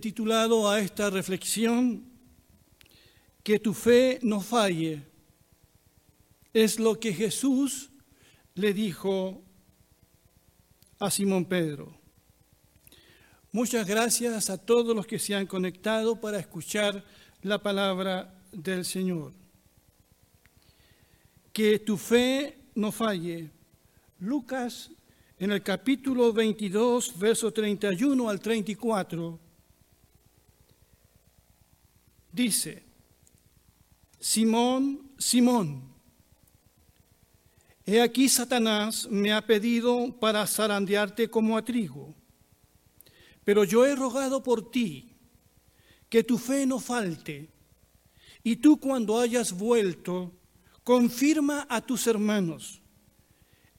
Titulado a esta reflexión Que tu fe no falle. Es lo que Jesús le dijo a Simón Pedro. Muchas gracias a todos los que se han conectado para escuchar la palabra del Señor. Que tu fe no falle. Lucas en el capítulo 22, verso 31 al 34, dice, Simón, Simón, he aquí Satanás me ha pedido para zarandearte como a trigo, pero yo he rogado por ti que tu fe no falte, y tú cuando hayas vuelto, confirma a tus hermanos.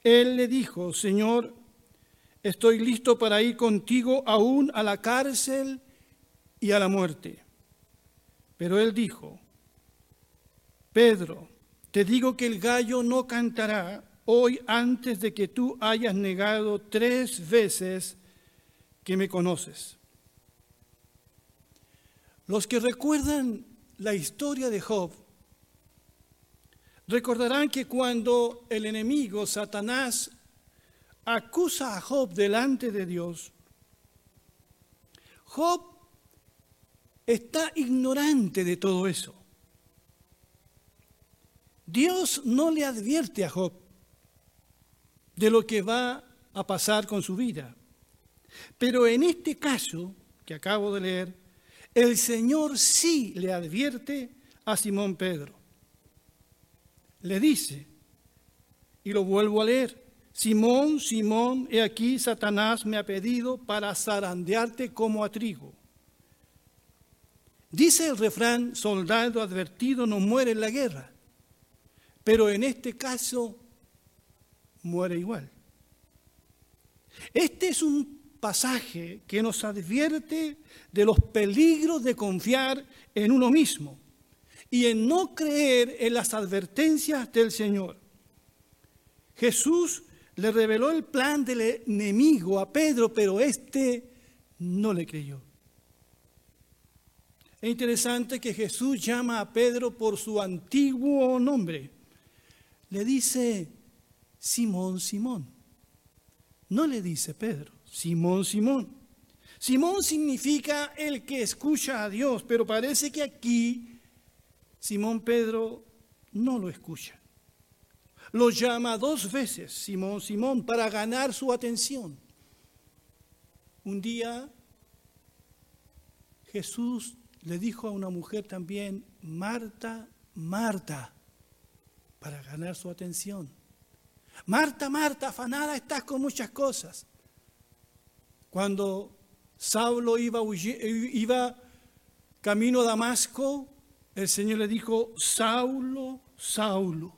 Él le dijo, Señor, estoy listo para ir contigo aún a la cárcel y a la muerte. Pero él dijo, Pedro, te digo que el gallo no cantará hoy antes de que tú hayas negado tres veces que me conoces. Los que recuerdan la historia de Job recordarán que cuando el enemigo, Satanás, acusa a Job delante de Dios, Job está ignorante de todo eso. Dios no le advierte a Job de lo que va a pasar con su vida. Pero en este caso que acabo de leer, el Señor sí le advierte a Simón Pedro. Le dice, y lo vuelvo a leer, Simón, Simón, he aquí Satanás me ha pedido para zarandearte como a trigo. Dice el refrán, soldado advertido no muere en la guerra, pero en este caso muere igual. Este es un pasaje que nos advierte de los peligros de confiar en uno mismo y en no creer en las advertencias del Señor. Jesús le reveló el plan del enemigo a Pedro, pero éste no le creyó. Es interesante que Jesús llama a Pedro por su antiguo nombre. Le dice Simón, Simón. No le dice Pedro, Simón, Simón. Simón significa el que escucha a Dios, pero parece que aquí Simón Pedro no lo escucha. Lo llama dos veces Simón, Simón, para ganar su atención. Un día Jesús le dijo a una mujer también, Marta, Marta, para ganar su atención. Marta, Marta, afanada estás con muchas cosas. Cuando Saulo iba, iba camino a Damasco, el Señor le dijo, Saulo, Saulo,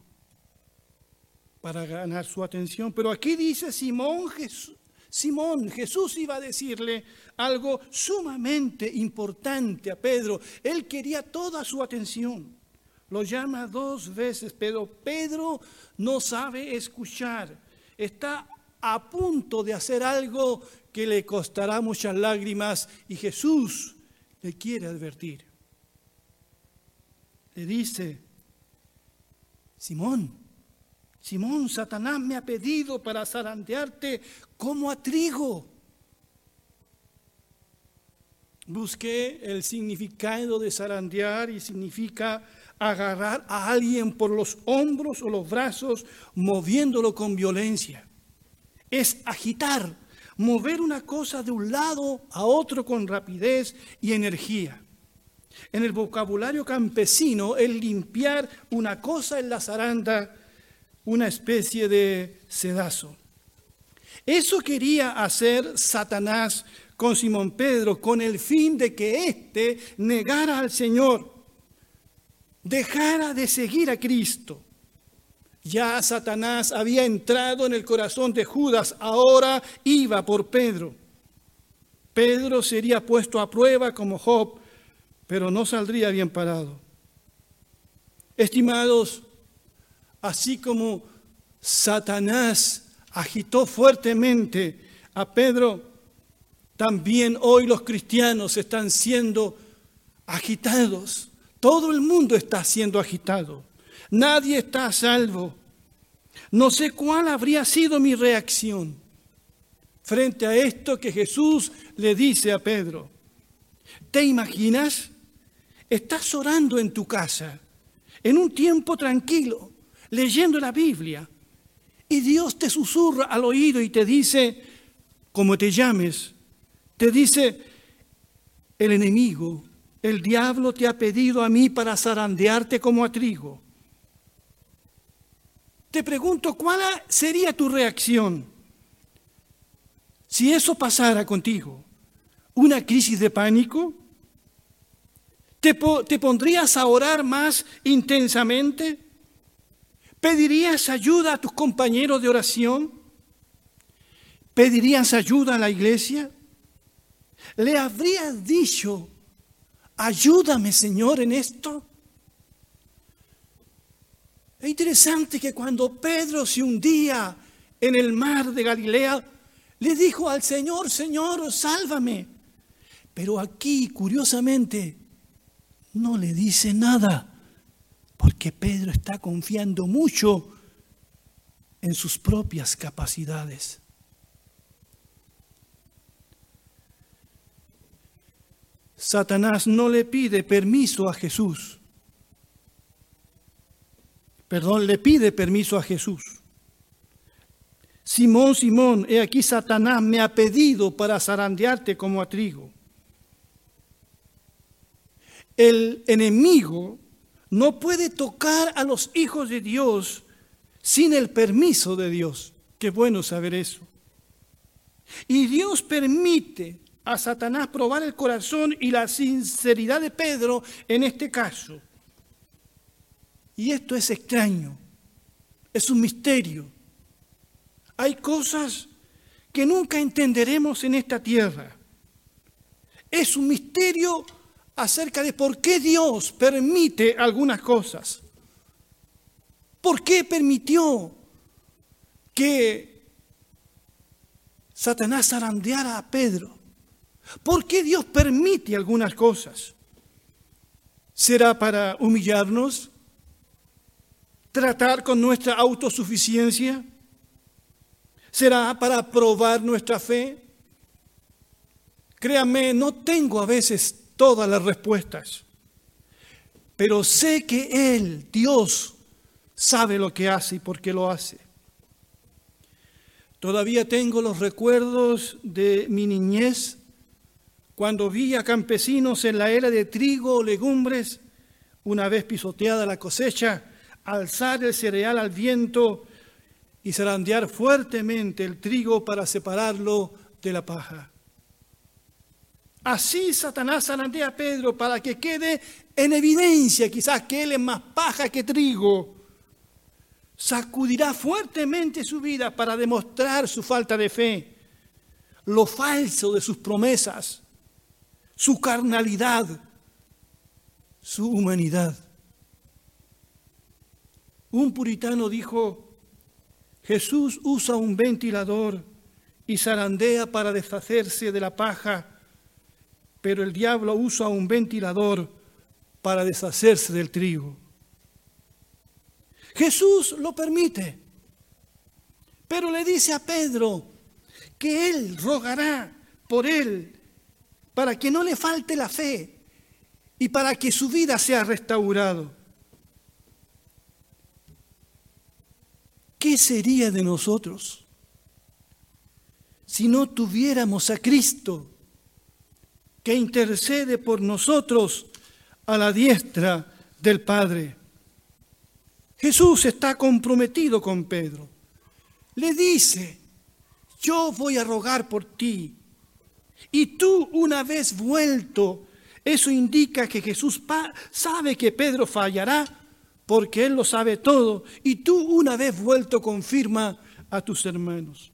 para ganar su atención. Pero aquí dice Simón Jesús, Simón, Jesús iba a decirle algo sumamente importante a Pedro. Él quería toda su atención. Lo llama dos veces, pero Pedro no sabe escuchar. Está a punto de hacer algo que le costará muchas lágrimas y Jesús le quiere advertir. Le dice, Simón, Simón, Satanás me ha pedido para zarandearte como a trigo. Busqué el significado de zarandear y significa agarrar a alguien por los hombros o los brazos moviéndolo con violencia. Es agitar, mover una cosa de un lado a otro con rapidez y energía. En el vocabulario campesino, el limpiar una cosa en la zaranda una especie de sedazo. Eso quería hacer Satanás con Simón Pedro con el fin de que éste negara al Señor, dejara de seguir a Cristo. Ya Satanás había entrado en el corazón de Judas, ahora iba por Pedro. Pedro sería puesto a prueba como Job, pero no saldría bien parado. Estimados, así como Satanás agitó fuertemente a Pedro, También hoy los cristianos están siendo agitados. Todo el mundo está siendo agitado. Nadie está a salvo. No sé cuál habría sido mi reacción frente a esto que Jesús le dice a Pedro. ¿Te imaginas? Estás orando en tu casa, en un tiempo tranquilo, leyendo la Biblia, y Dios te susurra al oído y te dice, como te llames, te dice, el enemigo, el diablo te ha pedido a mí para zarandearte como a trigo. Te pregunto, ¿cuál sería tu reacción si eso pasara contigo? ¿Una crisis de pánico? ¿Te, ¿Te, pondrías a orar más intensamente? ¿Pedirías ayuda a tus compañeros de oración? ¿Pedirías ayuda a la iglesia? ¿Le habrías dicho, ayúdame Señor en esto? Es interesante que cuando Pedro se hundía en el mar de Galilea, le dijo al Señor, Señor, sálvame. Pero aquí, curiosamente, no le dice nada, porque Pedro está confiando mucho en sus propias capacidades. Satanás no le pide permiso a Jesús perdón, le pide permiso a Jesús. Simón, Simón, he aquí Satanás me ha pedido para zarandearte como a trigo. El enemigo no puede tocar a los hijos de Dios sin el permiso de Dios. Qué bueno saber eso. Y Dios permite a Satanás probar el corazón y la sinceridad de Pedro en este caso. Y esto es extraño, es un misterio. Hay cosas que nunca entenderemos en esta tierra. Es un misterio acerca de por qué Dios permite algunas cosas. ¿Por qué permitió que Satanás zarandeara a Pedro? ¿Por qué Dios permite algunas cosas? ¿Será para humillarnos? tratar con nuestra autosuficiencia? ¿Será para probar nuestra fe? Créame, no tengo a veces todas las respuestas, pero sé que Él, Dios, sabe lo que hace y por qué lo hace. Todavía tengo los recuerdos de mi niñez cuando vi a campesinos en la era de trigo o legumbres, una vez pisoteada la cosecha, alzar el cereal al viento y zarandear fuertemente el trigo para separarlo de la paja. Así Satanás zarandea a Pedro para que quede en evidencia quizás que él es más paja que trigo. Sacudirá fuertemente su vida para demostrar su falta de fe, lo falso de sus promesas, su carnalidad, su humanidad. Un puritano dijo, Jesús usa un ventilador y zarandea para deshacerse de la paja, pero el diablo usa un ventilador para deshacerse del trigo. Jesús lo permite, pero le dice a Pedro que él rogará por él para que no le falte la fe y para que su vida sea restaurado. ¿qué sería de nosotros si no tuviéramos a Cristo que intercede por nosotros a la diestra del Padre? Jesús está comprometido con Pedro. Le dice, yo voy a rogar por ti. Y tú una vez vuelto, eso indica que Jesús sabe que Pedro fallará, porque Él lo sabe todo, y tú una vez vuelto confirma a tus hermanos.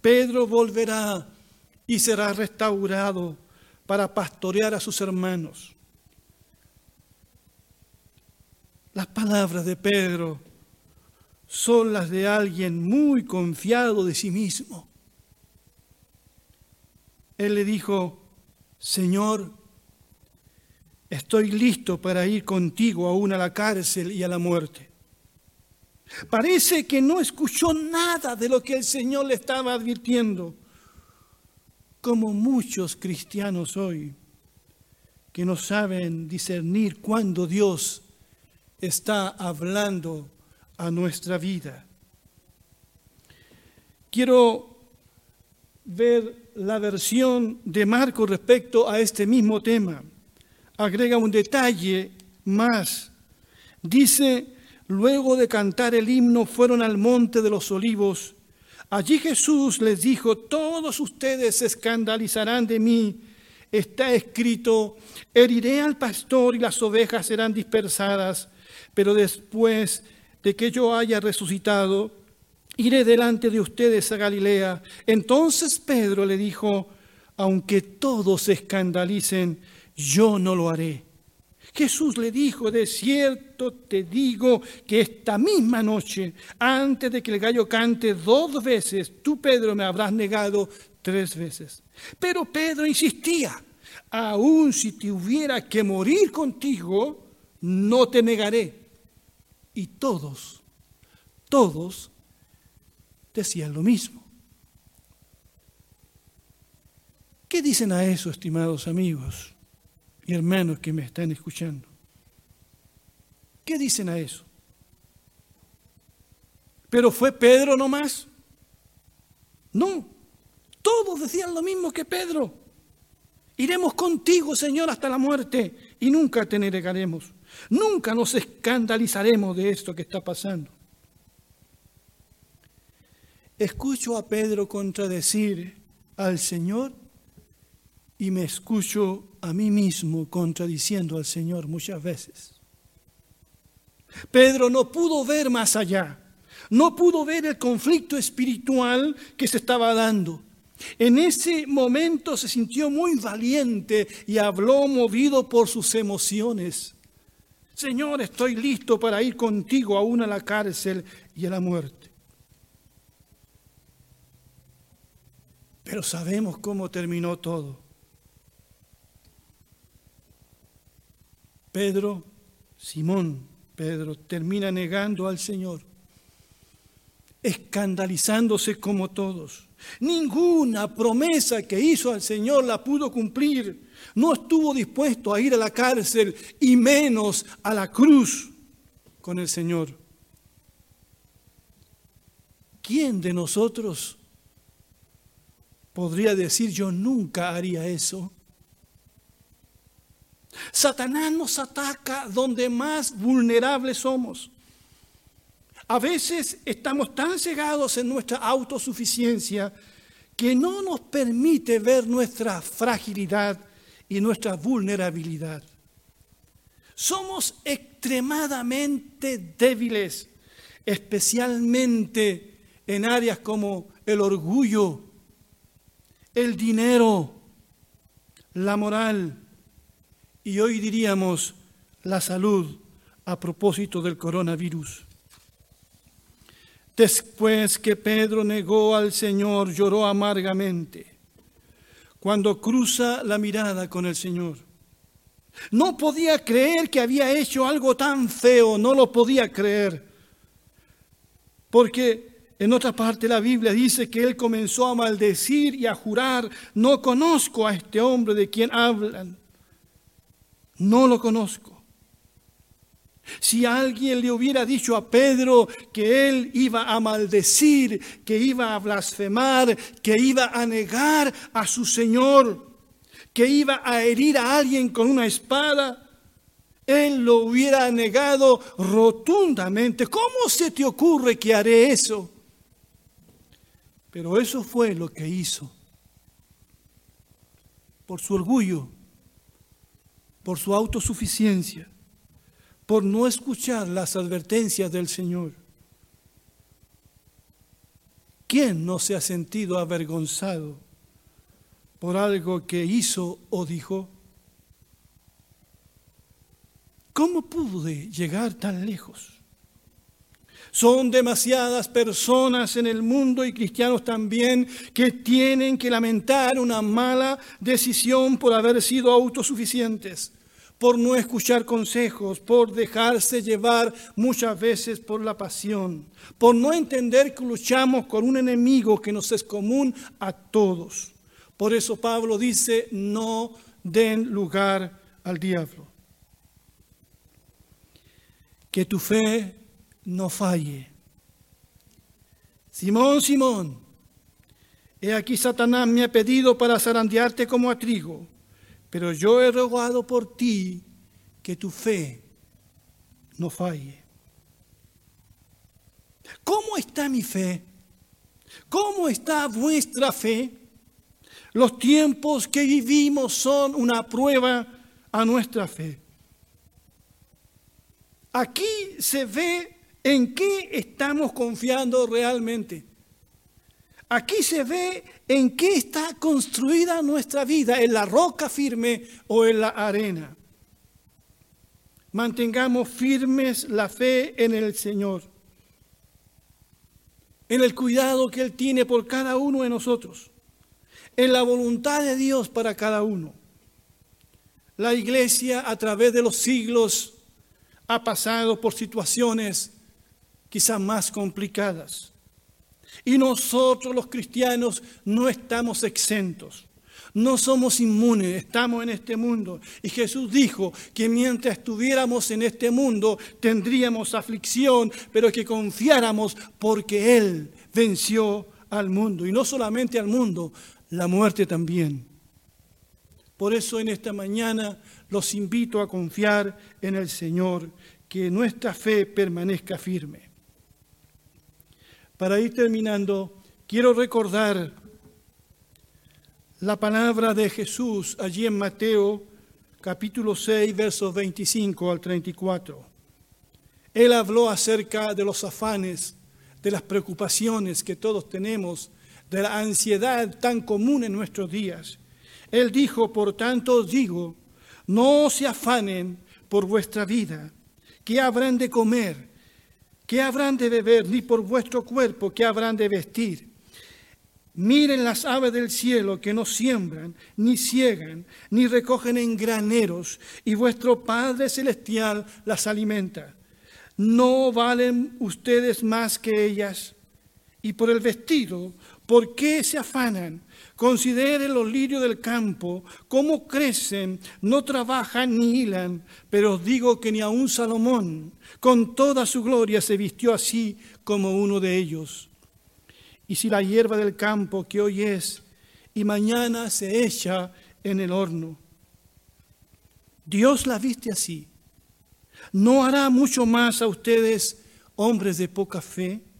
Pedro volverá y será restaurado para pastorear a sus hermanos. Las palabras de Pedro son las de alguien muy confiado de sí mismo. él le dijo, Señor, estoy listo para ir contigo aún a la cárcel y a la muerte. Parece que no escuchó nada de lo que el Señor le estaba advirtiendo, como muchos cristianos hoy que no saben discernir cuándo Dios está hablando a nuestra vida. Quiero ver la versión de Marco respecto a este mismo tema. Agrega un detalle más. Dice, luego de cantar el himno fueron al monte de los olivos. Allí Jesús les dijo, todos ustedes se escandalizarán de mí está escrito, heriré al pastor y las ovejas serán dispersadas, pero después de que yo haya resucitado, iré delante de ustedes a Galilea. Entonces Pedro le dijo, aunque todos se escandalicen, yo no lo haré. Jesús le dijo, de cierto te digo que esta misma noche, antes de que el gallo cante dos veces, tú Pedro me habrás negado tres veces. Pero Pedro insistía, aun si te hubiera que morir contigo, no te negaré. Y todos, todos decían lo mismo. ¿Qué dicen a eso, estimados amigos y hermanos que me están escuchando? ¿Qué dicen a eso? ¿Pero fue Pedro nomás? No, todos decían lo mismo que Pedro. Iremos contigo, Señor, hasta la muerte y nunca te negaremos. Nunca nos escandalizaremos de esto que está pasando. Escucho a Pedro contradecir al Señor y me escucho a mí mismo contradiciendo al Señor muchas veces. Pedro no pudo ver más allá, no pudo ver el conflicto espiritual que se estaba dando. En ese momento se sintió muy valiente y habló movido por sus emociones. Señor, estoy listo para ir contigo aún a la cárcel y a la muerte. Pero sabemos cómo terminó todo. Pedro, Simón, Pedro, termina negando al Señor, escandalizándose como todos. Ninguna promesa que hizo al Señor la pudo cumplir. No estuvo dispuesto a ir a la cárcel y menos a la cruz con el Señor. ¿Quién de nosotros podría decir yo nunca haría eso? Satanás nos ataca donde más vulnerables somos. A veces estamos tan cegados en nuestra autosuficiencia que no nos permite ver nuestra fragilidad y nuestra vulnerabilidad. Somos extremadamente débiles, especialmente en áreas como el orgullo, el dinero, la moral y hoy diríamos la salud a propósito del coronavirus. Después que Pedro negó al Señor, lloró amargamente cuando cruza la mirada con el Señor. No podía creer que había hecho algo tan feo, no lo podía creer. Porque en otra parte la Biblia dice que él comenzó a maldecir y a jurar, no conozco a este hombre de quien hablan, no lo conozco. Si alguien le hubiera dicho a Pedro que él iba a maldecir, que iba a blasfemar, que iba a negar a su Señor, que iba a herir a alguien con una espada, él lo hubiera negado rotundamente. ¿Cómo se te ocurre que haré eso? Pero eso fue lo que hizo. Por su orgullo, por su autosuficiencia por no escuchar las advertencias del Señor. ¿Quién no se ha sentido avergonzado por algo que hizo o dijo? ¿Cómo pude llegar tan lejos? Son demasiadas personas en el mundo y cristianos también que tienen que lamentar una mala decisión por haber sido autosuficientes, por no escuchar consejos, por dejarse llevar muchas veces por la pasión, por no entender que luchamos con un enemigo que nos es común a todos. Por eso Pablo dice, no den lugar al diablo. Que tu fe no falle. Simón, Simón, he aquí Satanás me ha pedido para zarandearte como a trigo, pero yo he rogado por ti que tu fe no falle. ¿Cómo está mi fe? ¿Cómo está vuestra fe? Los tiempos que vivimos son una prueba a nuestra fe. Aquí se ve en qué estamos confiando realmente. Aquí se ve en qué está construida nuestra vida, en la roca firme o en la arena. Mantengamos firmes la fe en el Señor, en el cuidado que Él tiene por cada uno de nosotros, en la voluntad de Dios para cada uno. La iglesia a través de los siglos ha pasado por situaciones quizás más complicadas. Y nosotros los cristianos no estamos exentos. No somos inmunes, estamos en este mundo. Y Jesús dijo que mientras estuviéramos en este mundo tendríamos aflicción, pero que confiáramos porque Él venció al mundo. Y no solamente al mundo, la muerte también. Por eso en esta mañana los invito a confiar en el Señor, que nuestra fe permanezca firme. Para ir terminando, quiero recordar la palabra de Jesús allí en Mateo capítulo 6, versos 25 al 34. Él habló acerca de los afanes, de las preocupaciones que todos tenemos, de la ansiedad tan común en nuestros días. Él dijo, por tanto os digo, no se afanen por vuestra vida, qué habrán de comer, qué habrán de beber, ni por vuestro cuerpo, qué habrán de vestir. Miren las aves del cielo que no siembran, ni ciegan, ni recogen en graneros, y vuestro Padre Celestial las alimenta. ¿No valen ustedes más que ellas? Y por el vestido, ¿por qué se afanan? Consideren los lirios del campo, cómo crecen, no trabajan ni hilan, pero os digo que ni aun Salomón, con toda su gloria, se vistió así como uno de ellos. Y si la hierba del campo que hoy es y mañana se echa en el horno, Dios la viste así, ¿no hará mucho más a ustedes, hombres de poca fe?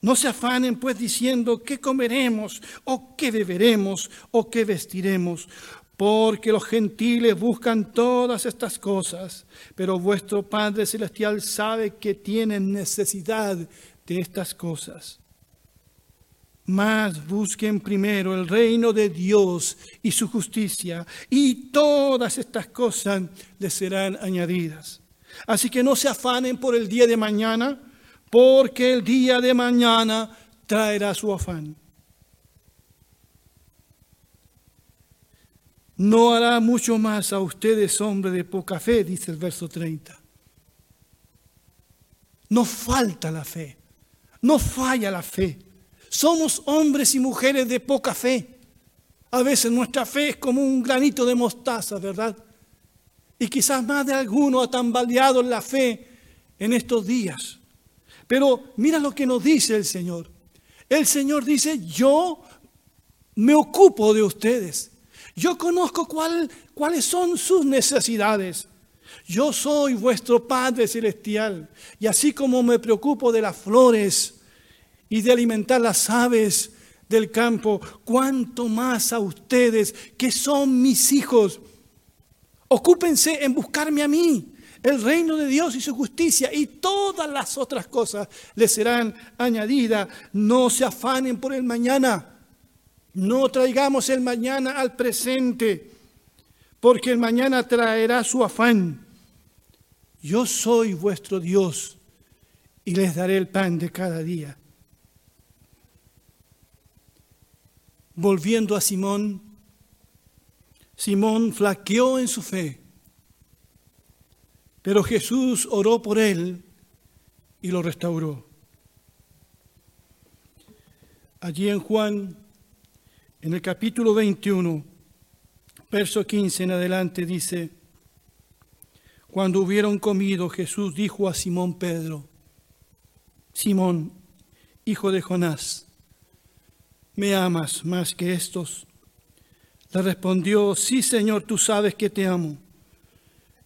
No se afanen pues diciendo qué comeremos o qué beberemos o qué vestiremos, porque los gentiles buscan todas estas cosas, pero vuestro Padre Celestial sabe que tienen necesidad de estas cosas. Mas busquen primero el reino de Dios y su justicia, y todas estas cosas les serán añadidas. Así que no se afanen por el día de mañana, porque el día de mañana traerá su afán. No hará mucho más a ustedes, hombre de poca fe, dice el verso 30. No falta la fe, no falla la fe. Somos hombres y mujeres de poca fe. A veces nuestra fe es como un granito de mostaza, ¿verdad? Y quizás más de alguno ha tambaleado la fe en estos días. Pero mira lo que nos dice el Señor. El Señor dice, yo me ocupo de ustedes. Yo conozco cuáles son sus necesidades. Yo soy vuestro Padre Celestial. Y así como me preocupo de las flores y de alimentar las aves del campo, cuánto más a ustedes que son mis hijos. Ocúpense en buscarme a mí el reino de Dios y su justicia y todas las otras cosas les serán añadidas. No se afanen por el mañana. No traigamos el mañana al presente, porque el mañana traerá su afán. Yo soy vuestro Dios y les daré el pan de cada día. Volviendo a Simón, Simón flaqueó en su fe, pero Jesús oró por él y lo restauró. Allí en Juan, en el capítulo 21, verso 15 en adelante dice, cuando hubieron comido, Jesús dijo a Simón Pedro, Simón, hijo de Jonás, ¿me amas más que estos? Le respondió, sí Señor, tú sabes que te amo.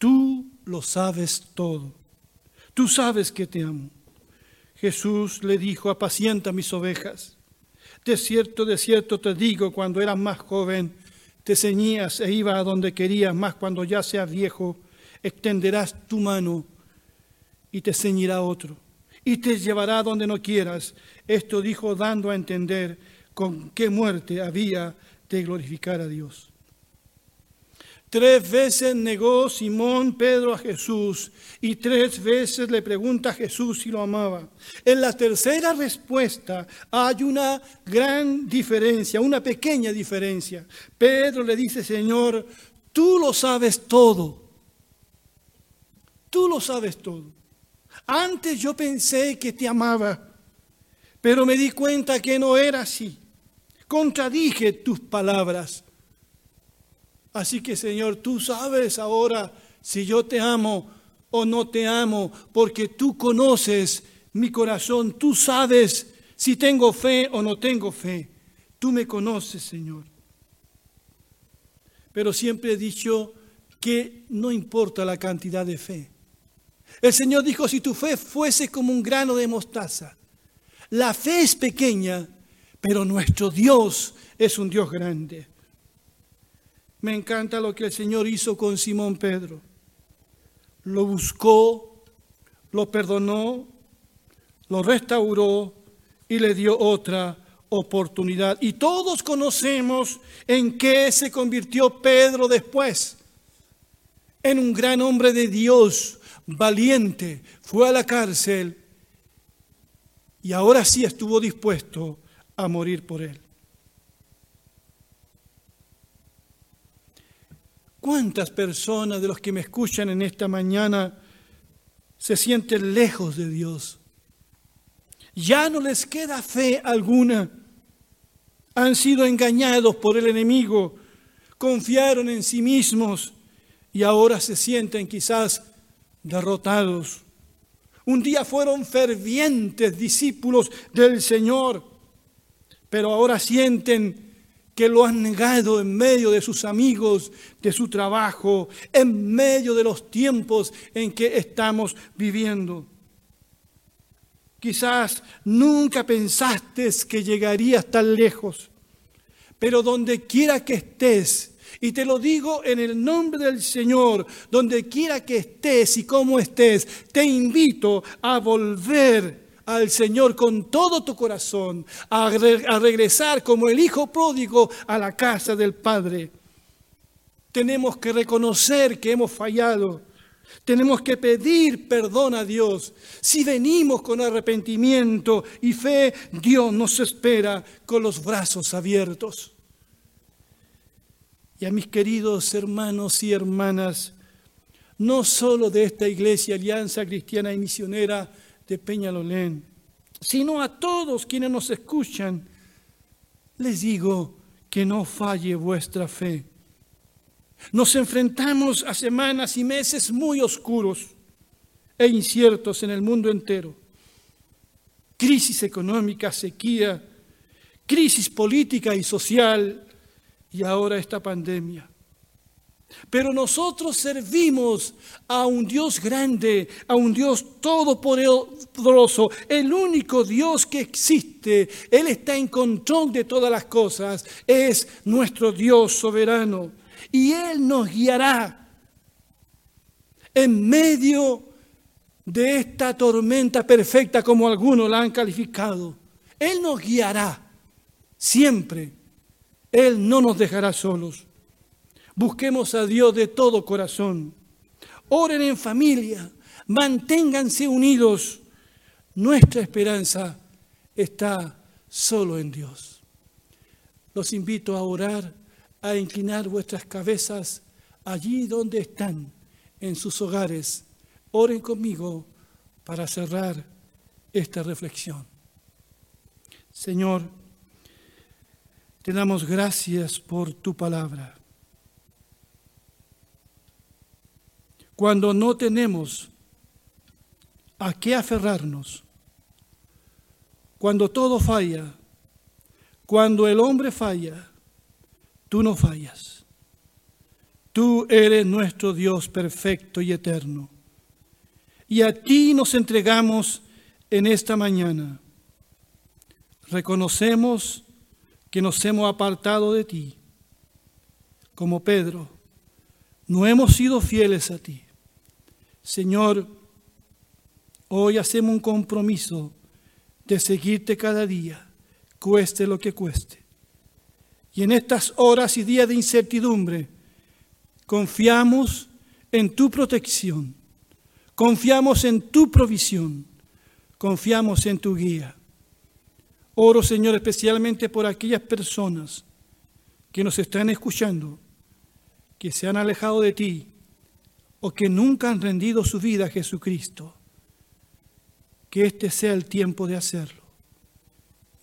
tú lo sabes todo. Tú sabes que te amo. Jesús le dijo, apacienta mis ovejas. De cierto, de cierto te digo, cuando eras más joven, te ceñías e ibas a donde querías, más cuando ya seas viejo, extenderás tu mano y te ceñirá otro, y te llevará donde no quieras. Esto dijo dando a entender con qué muerte había de glorificar a Dios. Tres veces negó Simón Pedro a Jesús y tres veces le pregunta a Jesús si lo amaba. En la tercera respuesta hay una gran diferencia, una pequeña diferencia. Pedro le dice, Señor, tú lo sabes todo. Tú lo sabes todo. Antes yo pensé que te amaba, pero me di cuenta que no era así. Contradije tus palabras Así que Señor, tú sabes ahora si yo te amo o no te amo, porque tú conoces mi corazón, tú sabes si tengo fe o no tengo fe. Tú me conoces, Señor. Pero siempre he dicho que no importa la cantidad de fe. El Señor dijo, si tu fe fuese como un grano de mostaza, la fe es pequeña, pero nuestro Dios es un Dios grande. Me encanta lo que el Señor hizo con Simón Pedro. Lo buscó, lo perdonó, lo restauró y le dio otra oportunidad. Y todos conocemos en qué se convirtió Pedro después. En un gran hombre de Dios, valiente, fue a la cárcel y ahora sí estuvo dispuesto a morir por él. ¿Cuántas personas de los que me escuchan en esta mañana se sienten lejos de Dios? Ya no les queda fe alguna. Han sido engañados por el enemigo, confiaron en sí mismos y ahora se sienten quizás derrotados. Un día fueron fervientes discípulos del Señor, pero ahora sienten que lo han negado en medio de sus amigos, de su trabajo, en medio de los tiempos en que estamos viviendo. Quizás nunca pensaste que llegarías tan lejos, pero donde quiera que estés, y te lo digo en el nombre del Señor, donde quiera que estés y como estés, te invito a volver al Señor con todo tu corazón, a, regresar como el Hijo pródigo a la casa del Padre. Tenemos que reconocer que hemos fallado. Tenemos que pedir perdón a Dios. Si venimos con arrepentimiento y fe, Dios nos espera con los brazos abiertos. Y a mis queridos hermanos y hermanas, no solo de esta iglesia, Alianza Cristiana y Misionera, de Peñalolén, sino a todos quienes nos escuchan, les digo que no falle vuestra fe. Nos enfrentamos a semanas y meses muy oscuros e inciertos en el mundo entero. Crisis económica, sequía, crisis política y social y ahora esta pandemia. Pero nosotros servimos a un Dios grande, a un Dios todopoderoso, el único Dios que existe. Él está en control de todas las cosas. Es nuestro Dios soberano. Y Él nos guiará en medio de esta tormenta perfecta como algunos la han calificado. Él nos guiará siempre. Él no nos dejará solos. Busquemos a Dios de todo corazón. Oren en familia. Manténganse unidos. Nuestra esperanza está solo en Dios. Los invito a orar, a inclinar vuestras cabezas allí donde están, en sus hogares. Oren conmigo para cerrar esta reflexión. Señor, te damos gracias por tu palabra. Cuando no tenemos a qué aferrarnos, cuando todo falla, cuando el hombre falla, tú no fallas. Tú eres nuestro Dios perfecto y eterno. Y a ti nos entregamos en esta mañana. Reconocemos que nos hemos apartado de ti, como Pedro, no hemos sido fieles a ti. Señor, hoy hacemos un compromiso de seguirte cada día, cueste lo que cueste. Y en estas horas y días de incertidumbre, confiamos en tu protección, confiamos en tu provisión, confiamos en tu guía. Oro, Señor, especialmente por aquellas personas que nos están escuchando, que se han alejado de ti o que nunca han rendido su vida a Jesucristo. Que este sea el tiempo de hacerlo.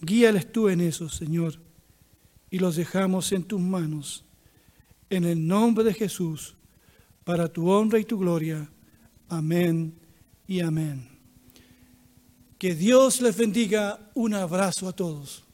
Guíales tú en eso, Señor, y los dejamos en tus manos. En el nombre de Jesús, para tu honra y tu gloria. Amén y amén. Que Dios les bendiga. Un abrazo a todos.